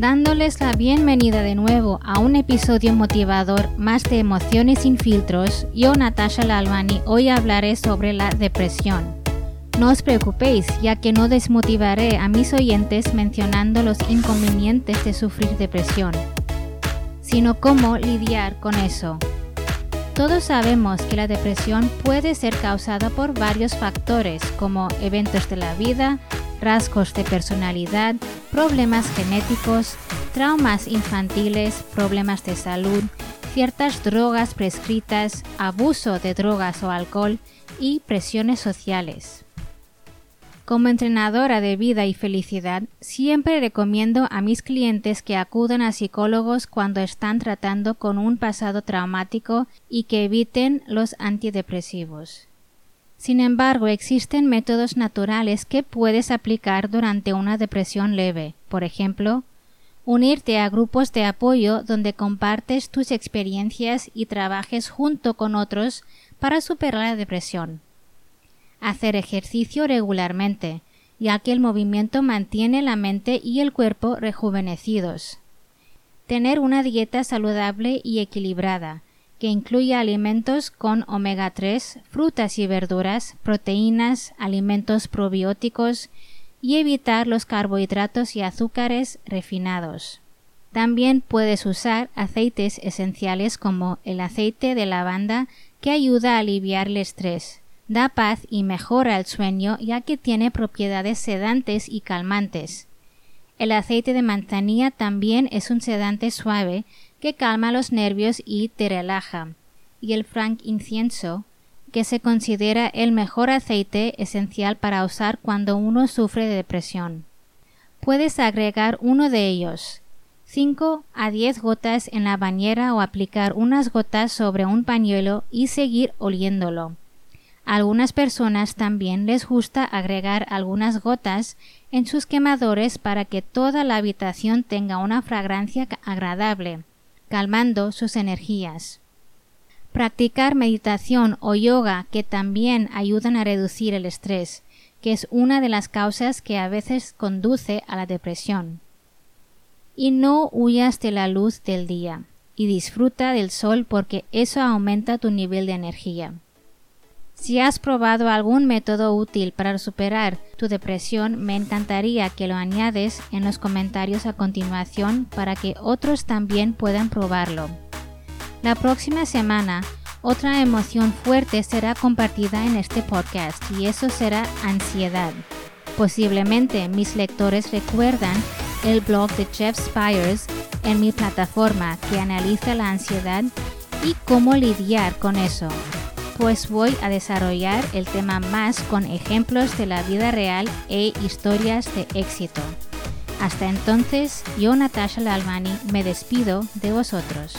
dándoles la bienvenida de nuevo a un episodio motivador más de emociones sin filtros. Yo, Natasha Lalvani, hoy hablaré sobre la depresión. No os preocupéis, ya que no desmotivaré a mis oyentes mencionando los inconvenientes de sufrir depresión, sino cómo lidiar con eso. Todos sabemos que la depresión puede ser causada por varios factores como eventos de la vida, rasgos de personalidad, problemas genéticos, traumas infantiles, problemas de salud, ciertas drogas prescritas, abuso de drogas o alcohol y presiones sociales. Como entrenadora de vida y felicidad, siempre recomiendo a mis clientes que acudan a psicólogos cuando están tratando con un pasado traumático y que eviten los antidepresivos. Sin embargo, existen métodos naturales que puedes aplicar durante una depresión leve. Por ejemplo, unirte a grupos de apoyo donde compartes tus experiencias y trabajes junto con otros para superar la depresión. Hacer ejercicio regularmente, ya que el movimiento mantiene la mente y el cuerpo rejuvenecidos. Tener una dieta saludable y equilibrada, que incluye alimentos con omega 3, frutas y verduras, proteínas, alimentos probióticos y evitar los carbohidratos y azúcares refinados. También puedes usar aceites esenciales como el aceite de lavanda que ayuda a aliviar el estrés, da paz y mejora el sueño ya que tiene propiedades sedantes y calmantes. El aceite de manzanilla también es un sedante suave que calma los nervios y te relaja, y el frank incienso, que se considera el mejor aceite esencial para usar cuando uno sufre de depresión. Puedes agregar uno de ellos, 5 a 10 gotas en la bañera o aplicar unas gotas sobre un pañuelo y seguir oliéndolo. A algunas personas también les gusta agregar algunas gotas en sus quemadores para que toda la habitación tenga una fragancia agradable calmando sus energías. Practicar meditación o yoga que también ayudan a reducir el estrés, que es una de las causas que a veces conduce a la depresión. Y no huyas de la luz del día, y disfruta del sol porque eso aumenta tu nivel de energía. Si has probado algún método útil para superar tu depresión, me encantaría que lo añades en los comentarios a continuación para que otros también puedan probarlo. La próxima semana, otra emoción fuerte será compartida en este podcast y eso será ansiedad. Posiblemente mis lectores recuerdan el blog de Jeff Spires en mi plataforma que analiza la ansiedad y cómo lidiar con eso pues voy a desarrollar el tema más con ejemplos de la vida real e historias de éxito. Hasta entonces, yo Natasha Lalmani me despido de vosotros.